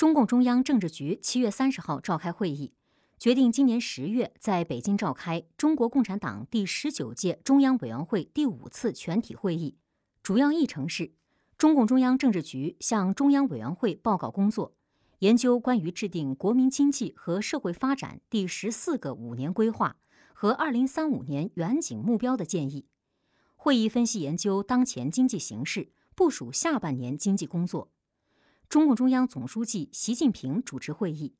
中共中央政治局七月三十号召开会议，决定今年十月在北京召开中国共产党第十九届中央委员会第五次全体会议。主要议程是：中共中央政治局向中央委员会报告工作，研究关于制定国民经济和社会发展第十四个五年规划和二零三五年远景目标的建议。会议分析研究当前经济形势，部署下半年经济工作。中共中央总书记习近平主持会议，